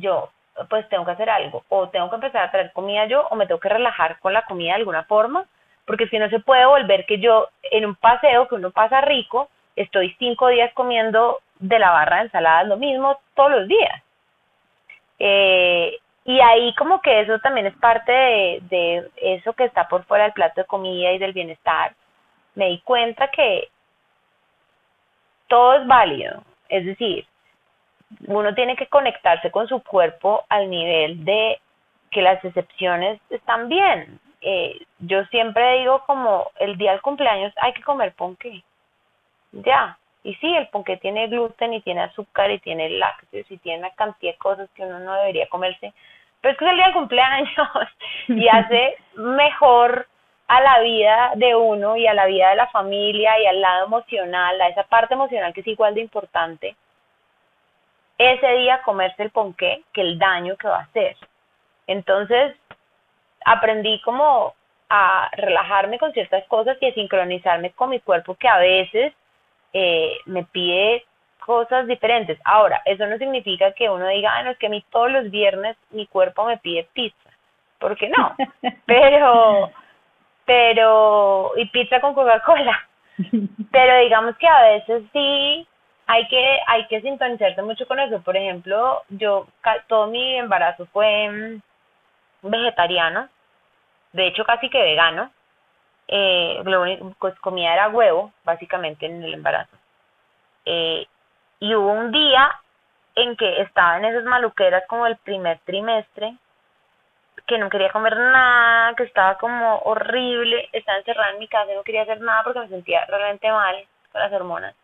yo, pues tengo que hacer algo, o tengo que empezar a traer comida yo, o me tengo que relajar con la comida de alguna forma, porque si no se puede volver que yo en un paseo que uno pasa rico, estoy cinco días comiendo de la barra de ensaladas lo mismo todos los días. Eh, y ahí como que eso también es parte de, eso que está por fuera del plato de comida y del bienestar. Me di cuenta que todo es válido. Es decir, uno tiene que conectarse con su cuerpo al nivel de que las excepciones están bien. Eh, yo siempre digo como el día del cumpleaños hay que comer ponqué. Ya. Y sí, el ponqué tiene gluten y tiene azúcar y tiene lácteos y tiene una cantidad de cosas que uno no debería comerse. Pero es que es el día del cumpleaños y hace mejor a la vida de uno y a la vida de la familia y al lado emocional, a esa parte emocional que es igual de importante ese día comerse el ponqué que el daño que va a hacer. Entonces, aprendí como a relajarme con ciertas cosas y a sincronizarme con mi cuerpo que a veces eh, me pide cosas diferentes. Ahora, eso no significa que uno diga, ah, no, es que a mí todos los viernes mi cuerpo me pide pizza. ¿Por qué no? pero, pero, y pizza con Coca-Cola. Pero digamos que a veces sí hay que, hay que sintonizarse mucho con eso. Por ejemplo, yo todo mi embarazo fue mm, vegetariano, de hecho casi que vegano. Eh, lo único, pues comía era huevo, básicamente en el embarazo. Eh, y hubo un día en que estaba en esas maluqueras como el primer trimestre, que no quería comer nada, que estaba como horrible, estaba encerrada en mi casa no quería hacer nada porque me sentía realmente mal con las hormonas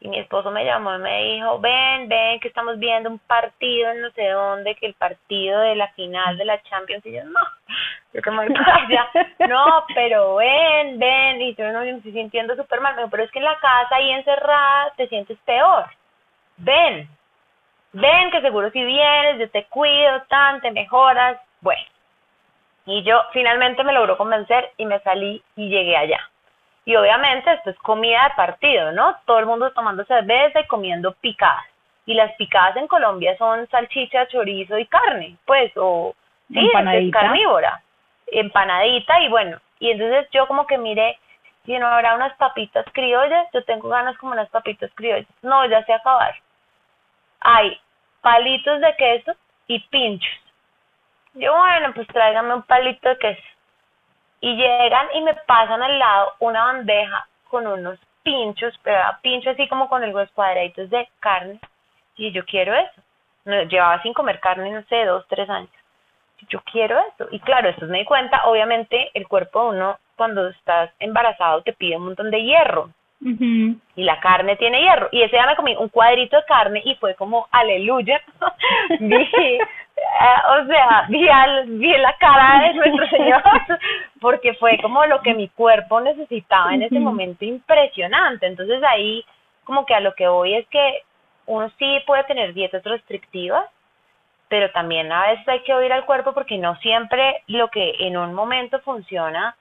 y mi esposo me llamó y me dijo, ven, ven, que estamos viendo un partido en no sé dónde, que el partido de la final de la Champions, y yo, no, yo que me voy para allá, no, pero ven, ven, y yo no me estoy sintiendo súper mal, pero es que en la casa ahí encerrada te sientes peor, ven, ven, que seguro si vienes, yo te cuido, tan, te mejoras, bueno, y yo finalmente me logró convencer y me salí y llegué allá. Y obviamente esto es comida de partido, ¿no? Todo el mundo tomando cerveza y comiendo picadas. Y las picadas en Colombia son salchicha, chorizo y carne, pues, o sí, es carnívora, empanadita y bueno. Y entonces yo como que miré, si no habrá unas papitas criollas, yo tengo ganas como unas papitas criollas. No, ya se acabaron. Hay palitos de queso y pinchos. Yo, bueno, pues tráigame un palito de queso y llegan y me pasan al lado una bandeja con unos pinchos, pero pincho así como con los cuadraditos de carne y yo quiero eso. Llevaba sin comer carne, no sé, dos, tres años. Yo quiero eso. Y claro, esto me di cuenta, obviamente el cuerpo de uno cuando estás embarazado te pide un montón de hierro. Y la carne tiene hierro. Y ese día me comí un cuadrito de carne y fue como, aleluya. vi, eh, o sea, vi, al, vi la cara de nuestro Señor porque fue como lo que mi cuerpo necesitaba en ese momento impresionante. Entonces ahí como que a lo que voy es que uno sí puede tener dietas restrictivas, pero también a veces hay que oír al cuerpo porque no siempre lo que en un momento funciona,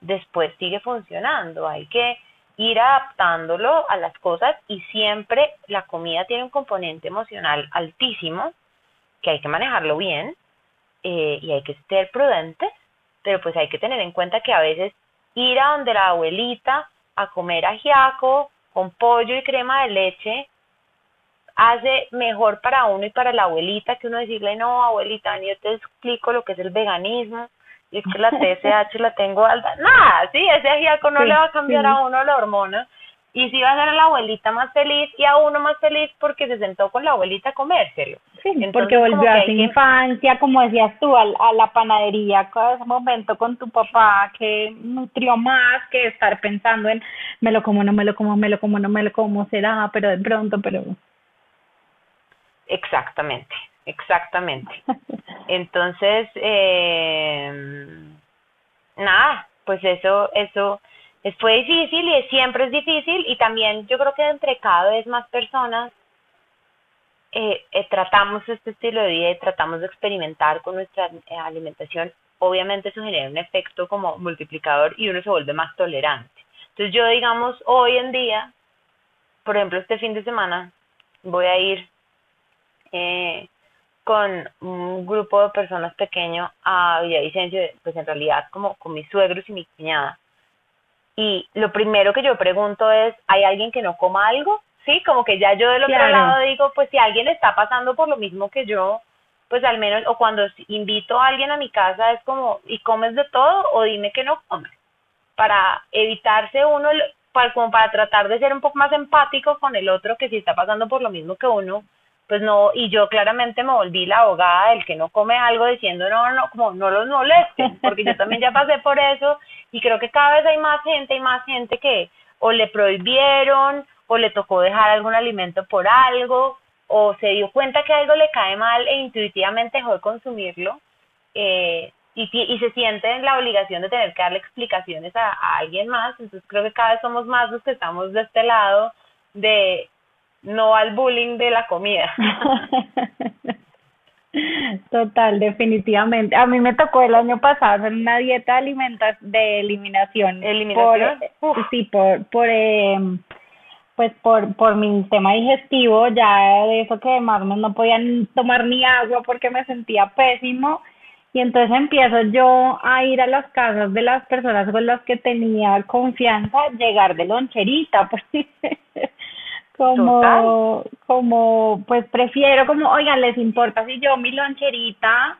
después sigue funcionando. Hay que ir adaptándolo a las cosas y siempre la comida tiene un componente emocional altísimo que hay que manejarlo bien eh, y hay que ser prudentes, pero pues hay que tener en cuenta que a veces ir a donde la abuelita a comer ajiaco con pollo y crema de leche hace mejor para uno y para la abuelita que uno decirle, no, abuelita, yo te explico lo que es el veganismo, y es que la TSH la tengo alta. Nada, sí, ese ajiaco no le va a cambiar a uno la hormona. Y sí va a hacer a la abuelita más feliz y a uno más feliz porque se sentó con la abuelita a comérselo. Sí, porque volvió a su infancia, como decías tú, a, a la panadería, a ese momento con tu papá que nutrió más que estar pensando en me lo como, no me lo como, me lo como, no me lo como, será, pero de pronto, pero Exactamente, exactamente. Entonces, eh, nada, pues eso, eso fue difícil y siempre es difícil y también yo creo que entre cada vez más personas eh, eh, tratamos este estilo de vida y tratamos de experimentar con nuestra eh, alimentación, obviamente eso genera un efecto como multiplicador y uno se vuelve más tolerante. Entonces yo digamos hoy en día, por ejemplo este fin de semana voy a ir eh, con un grupo de personas pequeño a Villavicencio, pues en realidad como con mis suegros y mi cuñada. Y lo primero que yo pregunto es, ¿hay alguien que no coma algo? Sí, como que ya yo del otro lado digo, pues si alguien está pasando por lo mismo que yo, pues al menos, o cuando invito a alguien a mi casa es como, ¿y comes de todo? O dime que no comes. Para evitarse uno, para, como para tratar de ser un poco más empático con el otro que si está pasando por lo mismo que uno, pues no, y yo claramente me volví la abogada del que no come algo diciendo no, no, como no los molesten, porque yo también ya pasé por eso y creo que cada vez hay más gente y más gente que o le prohibieron o le tocó dejar algún alimento por algo o se dio cuenta que algo le cae mal e intuitivamente dejó de consumirlo eh, y, y se siente en la obligación de tener que darle explicaciones a, a alguien más, entonces creo que cada vez somos más los que estamos de este lado de no al bullying de la comida. Total, definitivamente. A mí me tocó el año pasado hacer una dieta de, alimenta de eliminación. ¿Eliminación? Por, sí, por, por eh, pues por, por mi tema digestivo, ya de eso que además no podían tomar ni agua porque me sentía pésimo. Y entonces empiezo yo a ir a las casas de las personas con las que tenía confianza, llegar de loncherita, pues como, como, pues prefiero como, oigan, les importa si yo mi loncherita,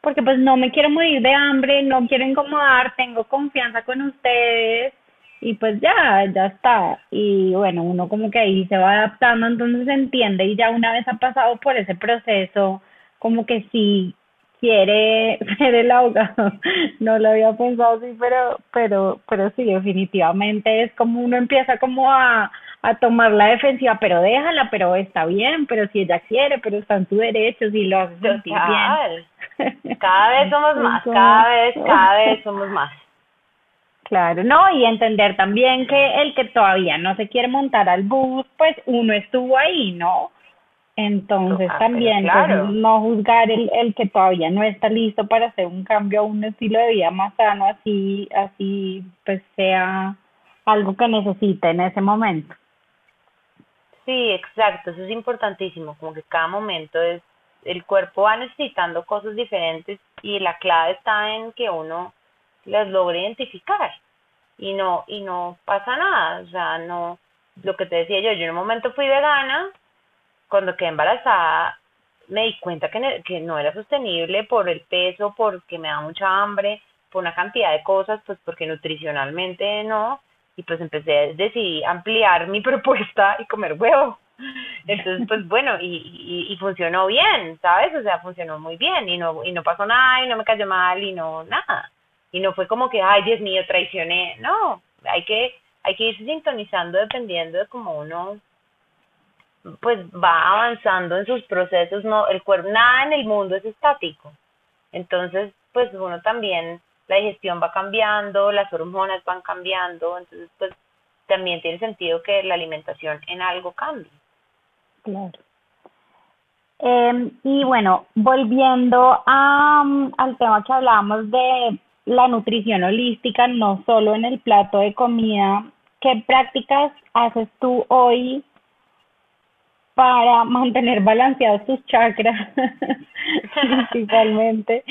porque pues no me quiero morir de hambre, no quiero incomodar, tengo confianza con ustedes y pues ya, ya está. Y bueno, uno como que ahí se va adaptando, entonces se entiende y ya una vez ha pasado por ese proceso, como que sí quiere ser el abogado. No lo había pensado así, pero, pero, pero sí, definitivamente es como uno empieza como a, a tomar la defensiva, pero déjala, pero está bien, pero si ella quiere, pero está en su derecho, si lo hace sentir bien. Cada vez somos más, cada vez, cada vez somos más. Claro, no, y entender también que el que todavía no se quiere montar al bus, pues uno estuvo ahí, ¿no? Entonces también pues, no juzgar el, el que todavía no está listo para hacer un cambio a un estilo de vida más sano, así, así pues sea algo que necesite en ese momento. Sí, exacto, eso es importantísimo, como que cada momento es, el cuerpo va necesitando cosas diferentes y la clave está en que uno las logre identificar y no, y no pasa nada, o sea, no, lo que te decía yo, yo en un momento fui vegana, cuando quedé embarazada me di cuenta que, que no era sostenible por el peso, porque me da mucha hambre, por una cantidad de cosas, pues porque nutricionalmente no, y pues empecé a decidir ampliar mi propuesta y comer huevo. Entonces, pues bueno, y, y, funcionó bien, ¿sabes? O sea, funcionó muy bien y no, y no pasó nada y no me cayó mal y no nada. Y no fue como que, ay, Dios mío, traicioné. No, hay que, hay que irse sintonizando dependiendo de cómo uno pues va avanzando en sus procesos, no, el cuerpo, nada en el mundo es estático. Entonces, pues uno también la digestión va cambiando, las hormonas van cambiando, entonces pues también tiene sentido que la alimentación en algo cambie. Claro. Em, y bueno, volviendo a, mm, al tema que hablábamos de la nutrición holística, no solo en el plato de comida, ¿qué prácticas haces tú hoy para mantener balanceados tus chakras principalmente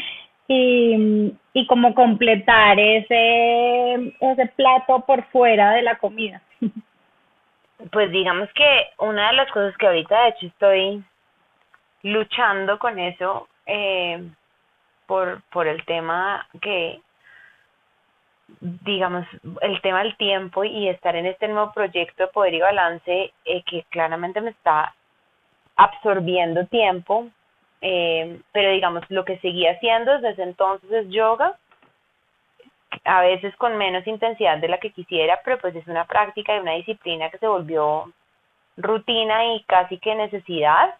y, y como completar ese, ese plato por fuera de la comida? Pues digamos que una de las cosas que ahorita de hecho estoy luchando con eso eh, por, por el tema que digamos, el tema del tiempo y estar en este nuevo proyecto de poder y balance eh, que claramente me está absorbiendo tiempo, eh, pero digamos, lo que seguía haciendo desde entonces es yoga, a veces con menos intensidad de la que quisiera, pero pues es una práctica y una disciplina que se volvió rutina y casi que necesidad,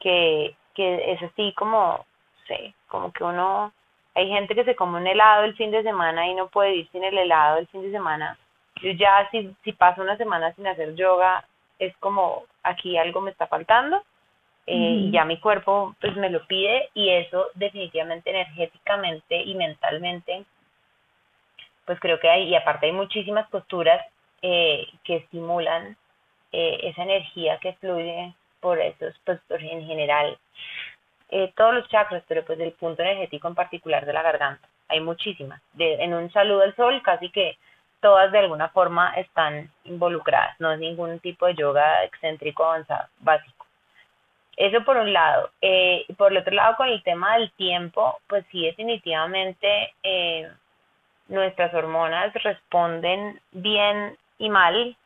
que, que es así como, sé, como que uno hay gente que se come un helado el fin de semana y no puede ir sin el helado el fin de semana. Yo ya si, si paso una semana sin hacer yoga, es como aquí algo me está faltando eh, y ya mi cuerpo pues me lo pide y eso definitivamente energéticamente y mentalmente pues creo que hay y aparte hay muchísimas posturas eh, que estimulan eh, esa energía que fluye por esos pues en general eh, todos los chakras, pero pues el punto energético en particular de la garganta. Hay muchísimas. De, en un saludo al sol casi que todas de alguna forma están involucradas. No es ningún tipo de yoga excéntrico avanzado, básico. Eso por un lado. Eh, por el otro lado, con el tema del tiempo, pues sí, definitivamente eh, nuestras hormonas responden bien y mal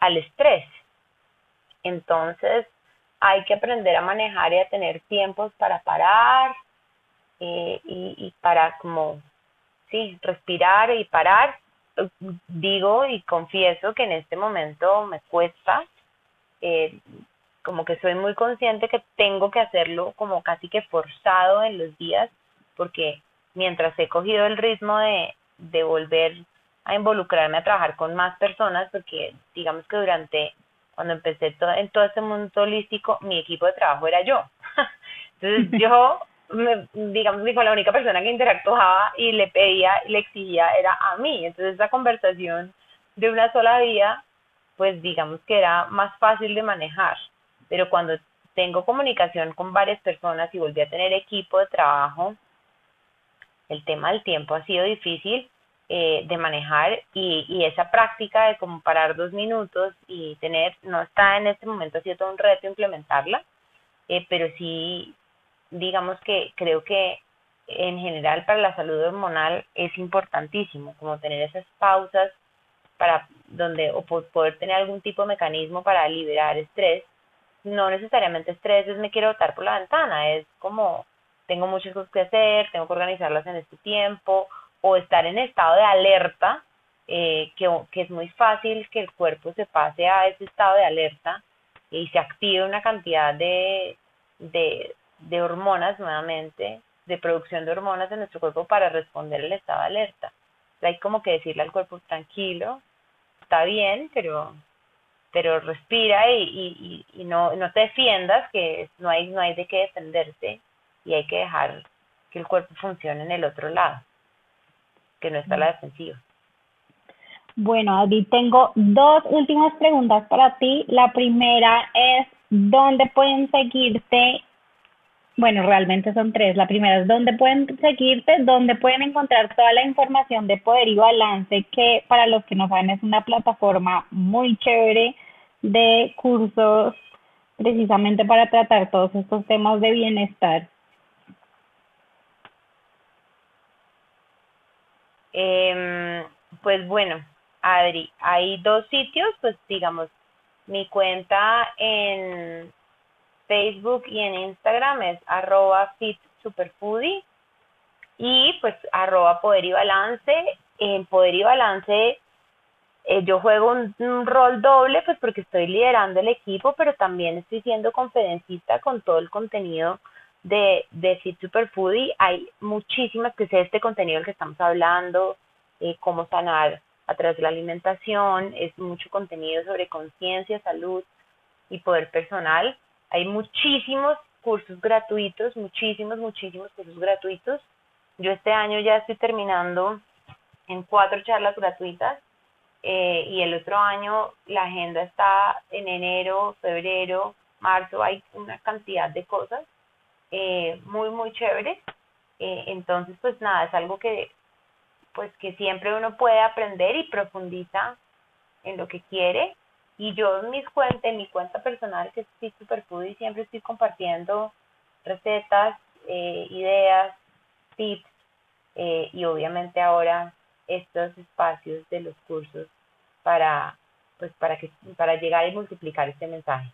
al estrés. Entonces, hay que aprender a manejar y a tener tiempos para parar eh, y, para como, sí, respirar y parar. Digo y confieso que en este momento me cuesta, eh, como que soy muy consciente que tengo que hacerlo como casi que forzado en los días, porque mientras he cogido el ritmo de, de volver a involucrarme a trabajar con más personas, porque digamos que durante cuando empecé en todo este mundo holístico, mi equipo de trabajo era yo. Entonces yo, me, digamos que la única persona que interactuaba y le pedía y le exigía era a mí. Entonces esa conversación de una sola vía, pues digamos que era más fácil de manejar. Pero cuando tengo comunicación con varias personas y volví a tener equipo de trabajo, el tema del tiempo ha sido difícil eh, de manejar y, y, esa práctica de como parar dos minutos y tener, no está en este momento, ha sido todo un reto implementarla, eh, pero sí, digamos que creo que en general para la salud hormonal es importantísimo, como tener esas pausas para donde o poder tener algún tipo de mecanismo para liberar estrés. No necesariamente estrés es me quiero botar por la ventana, es como tengo muchas cosas que hacer, tengo que organizarlas en este tiempo o estar en estado de alerta, eh, que, que es muy fácil que el cuerpo se pase a ese estado de alerta y se active una cantidad de, de, de hormonas nuevamente, de producción de hormonas en nuestro cuerpo para responder al estado de alerta. Hay como que decirle al cuerpo tranquilo, está bien, pero pero respira y, y, y, no, no te defiendas, que no hay, no hay de qué defenderse y hay que dejar que el cuerpo funcione en el otro lado que no está la defensiva. Bueno, Adi, tengo dos últimas preguntas para ti. La primera es, ¿dónde pueden seguirte? Bueno, realmente son tres. La primera es, ¿dónde pueden seguirte? ¿Dónde pueden encontrar toda la información de Poder y Balance? Que para los que no saben es una plataforma muy chévere de cursos precisamente para tratar todos estos temas de bienestar. Eh, pues bueno, Adri, hay dos sitios, pues digamos, mi cuenta en Facebook y en Instagram es arroba fitsuperfoodie y pues arroba poder y balance. En poder y balance eh, yo juego un, rol doble pues porque estoy liderando el equipo, pero también estoy siendo conferencista con todo el contenido de, de Fit Super Foodie hay muchísimas que sé este contenido del que estamos hablando, eh, cómo sanar a través de la alimentación, es mucho contenido sobre conciencia, salud y poder personal. Hay muchísimos cursos gratuitos, muchísimos, muchísimos cursos gratuitos. Yo este año ya estoy terminando en cuatro charlas gratuitas eh, y el otro año la agenda está en enero, febrero, marzo, hay una cantidad de cosas eh, muy, muy chéveres. Eh, entonces, pues nada, es algo que pues que siempre uno puede aprender y profundiza en lo que quiere. Y yo en mis cuentas, en mi cuenta personal, que es Superfood, y siempre estoy compartiendo recetas, eh, ideas, tips, eh, y obviamente ahora estos espacios de los cursos para pues para que para llegar y multiplicar este mensaje.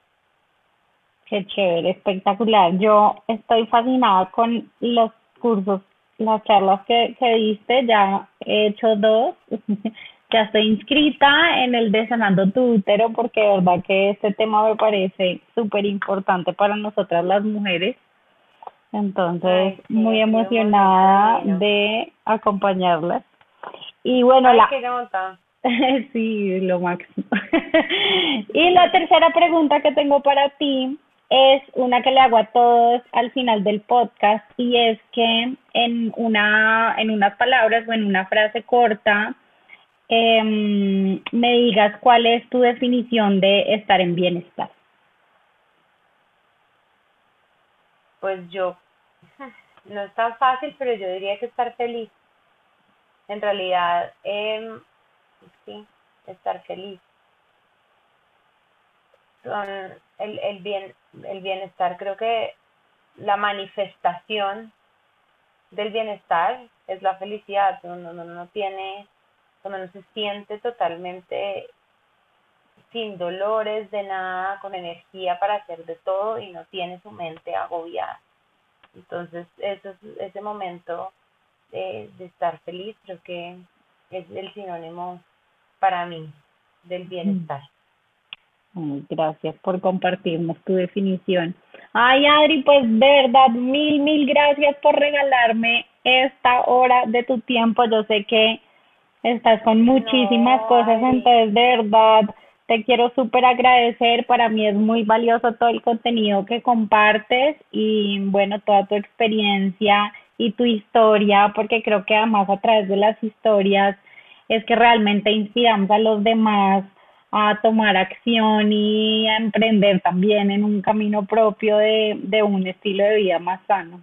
Qué chévere, espectacular. Yo estoy fascinada con los cursos las charlas que, que diste, ya he hecho dos. ya estoy inscrita en el de Sanando tu útero porque de verdad que este tema me parece súper importante para nosotras las mujeres. Entonces, muy emocionada de acompañarlas. Y bueno, la... sí, lo máximo. y la tercera pregunta que tengo para ti es una que le hago a todos al final del podcast y es que en una en unas palabras o en una frase corta em, me digas cuál es tu definición de estar en bienestar. Pues yo no es tan fácil, pero yo diría que estar feliz. En realidad, eh, sí, estar feliz son el, el, bien, el bienestar. Creo que la manifestación del bienestar es la felicidad, uno no tiene, cuando uno se siente totalmente sin dolores de nada, con energía para hacer de todo y no tiene su mente agobiada. Entonces, eso ese momento de, de estar feliz creo que es el sinónimo para mí del bienestar gracias por compartirnos tu definición. Ay, Adri, pues de verdad, mil, mil gracias por regalarme esta hora de tu tiempo. Yo sé que estás con muchísimas cosas, entonces de verdad te quiero súper agradecer. Para mí es muy valioso todo el contenido que compartes y bueno, toda tu experiencia y tu historia, porque creo que además a través de las historias es que realmente inspiramos a los demás a tomar acción y a emprender también en un camino propio de, de un estilo de vida más sano.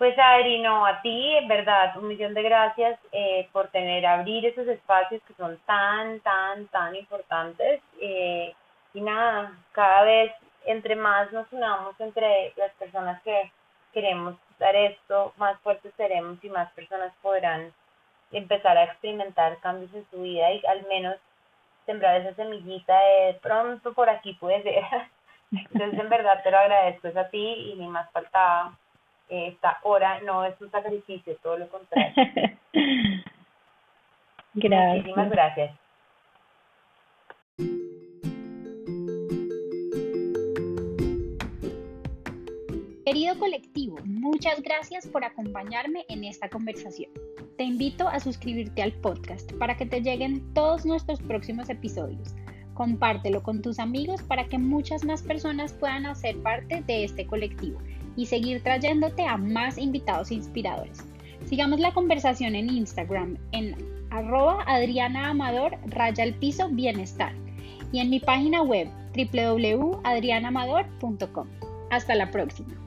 Pues Adri, no, a ti, en verdad, un millón de gracias eh, por tener, abrir esos espacios que son tan, tan, tan importantes. Eh, y nada, cada vez entre más nos unamos entre las personas que queremos dar esto, más fuertes seremos y más personas podrán empezar a experimentar cambios en su vida y al menos sembrar esa semillita de pronto por aquí puede ser. Entonces, en verdad te lo agradezco es a ti y ni más faltaba esta hora. No es un sacrificio, todo lo contrario. gracias. Muchísimas gracias. Querido colectivo, muchas gracias por acompañarme en esta conversación. Te invito a suscribirte al podcast para que te lleguen todos nuestros próximos episodios. Compártelo con tus amigos para que muchas más personas puedan hacer parte de este colectivo y seguir trayéndote a más invitados inspiradores. Sigamos la conversación en Instagram en arroba raya el piso bienestar y en mi página web www.adrianamador.com. Hasta la próxima.